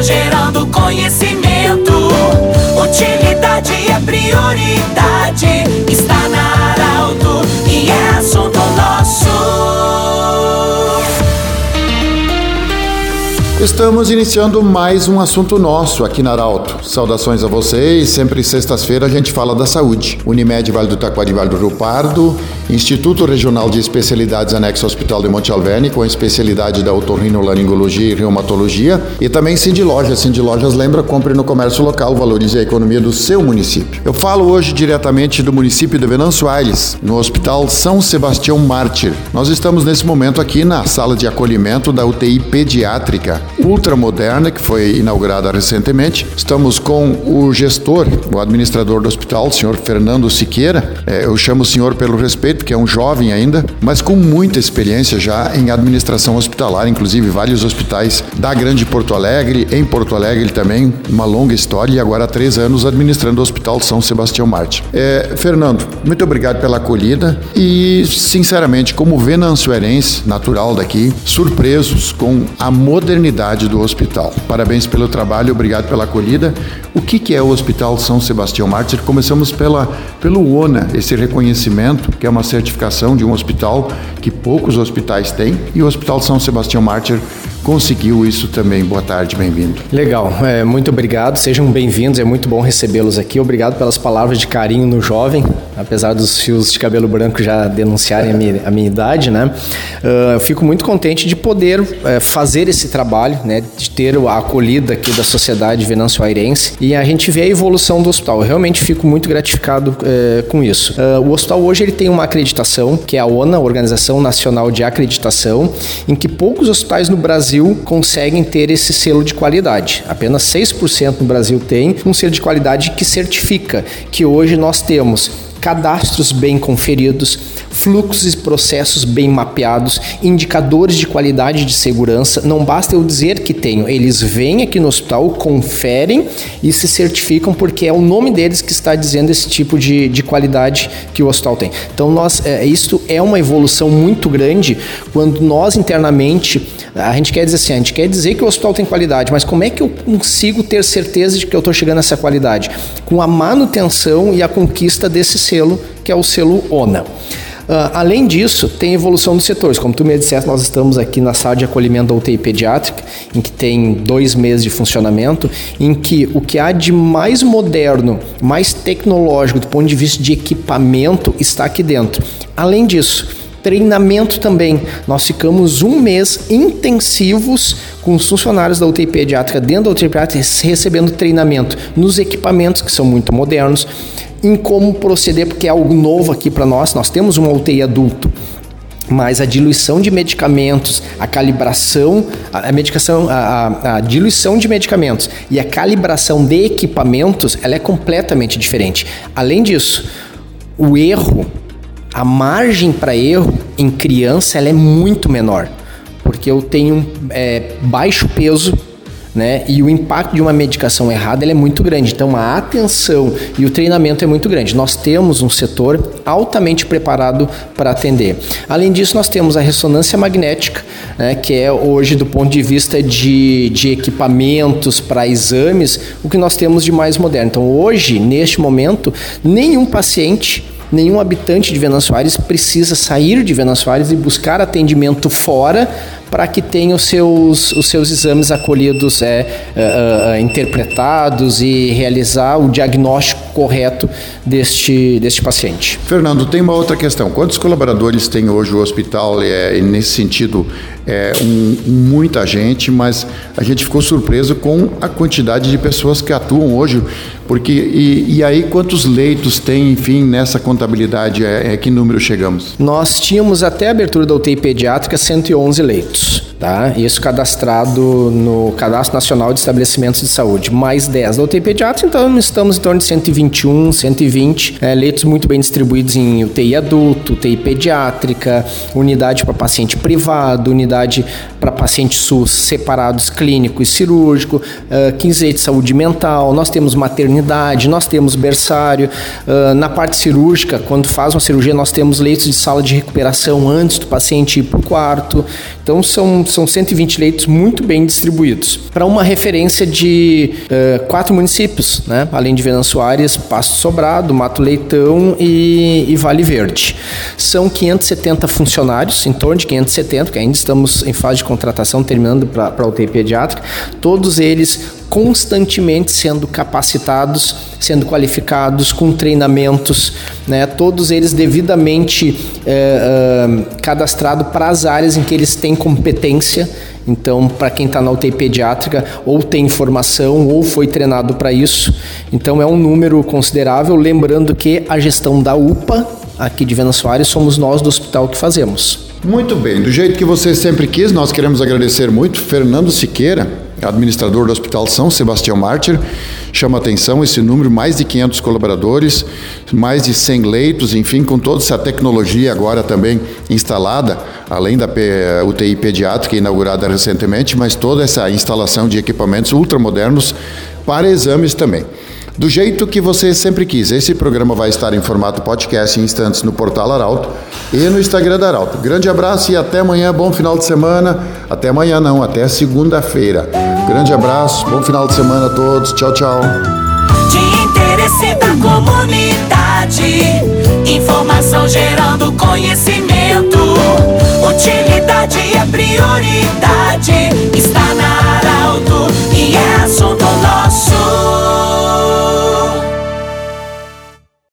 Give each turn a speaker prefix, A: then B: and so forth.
A: Inovação gerando conhecimento. Utilidade é prioridade. Está na Arauto e é assunto nosso.
B: Estamos iniciando mais um assunto nosso aqui na Arauto. Saudações a vocês. Sempre sextas-feira a gente fala da saúde. Unimed Vale do Taquari Vale do Rio Pardo, Instituto Regional de Especialidades Anexo Hospital de Monte Alverne, com especialidade da otorrinolaringologia e reumatologia, e também Cindy Lojas. Cindy Lojas lembra, compre no comércio local, valorize a economia do seu município. Eu falo hoje diretamente do município de Venâncio Aires, no Hospital São Sebastião Mártir. Nós estamos nesse momento aqui na sala de acolhimento da UTI pediátrica ultramoderna, que foi inaugurada recentemente. Estamos com o gestor, o administrador do hospital, o senhor Fernando Siqueira. É, eu chamo o senhor pelo respeito, que é um jovem ainda, mas com muita experiência já em administração hospitalar, inclusive vários hospitais da Grande Porto Alegre, em Porto Alegre também, uma longa história, e agora há três anos administrando o Hospital São Sebastião Marte. É, Fernando, muito obrigado pela acolhida e, sinceramente, como venançoerense, natural daqui, surpresos com a modernidade do hospital. Parabéns pelo trabalho, obrigado pela acolhida. O que, que é o Hospital São Sebastião Mártir? Começamos pela, pelo ONA, esse reconhecimento, que é uma certificação de um hospital que poucos hospitais têm, e o Hospital São Sebastião Mártir conseguiu isso também. Boa tarde, bem-vindo.
C: Legal, é, muito obrigado, sejam bem-vindos, é muito bom recebê-los aqui. Obrigado pelas palavras de carinho no jovem, apesar dos fios de cabelo branco já denunciarem a minha, a minha idade, né? Uh, eu fico muito contente de poder é, fazer esse trabalho, né? De ter a acolhida aqui da sociedade venançoairense e a gente vê a evolução do hospital. Eu realmente fico muito gratificado é, com isso. Uh, o hospital hoje ele tem uma acreditação, que é a ONA, Organização Nacional de Acreditação, em que poucos hospitais no Brasil conseguem ter esse selo de qualidade. Apenas 6% no Brasil tem um selo de qualidade que certifica que hoje nós temos cadastros bem conferidos, fluxos e processos bem mapeados, indicadores de qualidade de segurança. Não basta eu dizer que tenho, eles vêm aqui no hospital, conferem e se certificam porque é o nome deles que está dizendo esse tipo de, de qualidade que o hospital tem. Então, nós, é, isso é uma evolução muito grande quando nós internamente a gente quer dizer assim, a gente quer dizer que o hospital tem qualidade, mas como é que eu consigo ter certeza de que eu estou chegando a essa qualidade? Com a manutenção e a conquista desse selo, que é o selo ONA. Uh, além disso, tem evolução dos setores. Como tu me disseste, nós estamos aqui na sala de acolhimento da UTI pediátrica, em que tem dois meses de funcionamento, em que o que há de mais moderno, mais tecnológico do ponto de vista de equipamento está aqui dentro. Além disso, treinamento também. Nós ficamos um mês intensivos com os funcionários da UTI pediátrica dentro da UTI pediátrica recebendo treinamento nos equipamentos que são muito modernos, em como proceder, porque é algo novo aqui para nós. Nós temos uma UTI adulto, mas a diluição de medicamentos, a calibração, a, medicação, a, a, diluição de medicamentos e a calibração de equipamentos, ela é completamente diferente. Além disso, o erro, a margem para erro em criança, ela é muito menor, porque eu tenho é, baixo peso né? E o impacto de uma medicação errada é muito grande. Então a atenção e o treinamento é muito grande. Nós temos um setor altamente preparado para atender. Além disso, nós temos a ressonância magnética, né? que é hoje do ponto de vista de, de equipamentos para exames, o que nós temos de mais moderno. Então hoje, neste momento, nenhum paciente nenhum habitante de Venâncio Aires precisa sair de Venâncio Aires e buscar atendimento fora para que tenha os seus, os seus exames acolhidos, é, é, é, interpretados e realizar o diagnóstico correto deste, deste paciente.
B: Fernando, tem uma outra questão. Quantos colaboradores tem hoje o hospital? É, nesse sentido, é um, muita gente, mas a gente ficou surpreso com a quantidade de pessoas que atuam hoje. Porque, e, e aí, quantos leitos tem, enfim, nessa contabilidade? É, é que número chegamos?
C: Nós tínhamos até a abertura da UTI pediátrica 111 leitos. Tá? Isso cadastrado no Cadastro Nacional de Estabelecimentos de Saúde, mais 10 da UTI pediátrica, então estamos em torno de 121, 120 é, leitos muito bem distribuídos em UTI adulto, UTI pediátrica, unidade para paciente privado, unidade para paciente SUS separados clínico e cirúrgico, uh, 15 leitos de saúde mental, nós temos maternidade nós temos berçário. Uh, na parte cirúrgica, quando faz uma cirurgia, nós temos leitos de sala de recuperação antes do paciente ir para o quarto. Então, são, são 120 leitos muito bem distribuídos. Para uma referência de uh, quatro municípios, né? além de Venâncio Soares, Pasto Sobrado, Mato Leitão e, e Vale Verde. São 570 funcionários, em torno de 570, que ainda estamos em fase de contratação, terminando para a UTI pediátrica, todos eles constantemente sendo capacitados, sendo qualificados, com treinamentos, né? todos eles devidamente é, é, cadastrados para as áreas em que eles têm competência. Então, para quem está na UTI pediátrica, ou tem formação ou foi treinado para isso. Então, é um número considerável. Lembrando que a gestão da UPA, aqui de Vena Soares, somos nós do hospital que fazemos.
B: Muito bem, do jeito que você sempre quis, nós queremos agradecer muito Fernando Siqueira, administrador do Hospital São Sebastião Mártir. Chama atenção esse número, mais de 500 colaboradores, mais de 100 leitos, enfim, com toda essa tecnologia agora também instalada, além da UTI pediátrica inaugurada recentemente, mas toda essa instalação de equipamentos ultramodernos para exames também do jeito que você sempre quis. Esse programa vai estar em formato podcast em instantes no portal Arauto e no Instagram da Arauto. Grande abraço e até amanhã, bom final de semana. Até amanhã não, até segunda-feira. Grande abraço, bom final de semana a todos. Tchau, tchau.
A: De interesse da comunidade, informação gerando conhecimento. Utilidade é prioridade.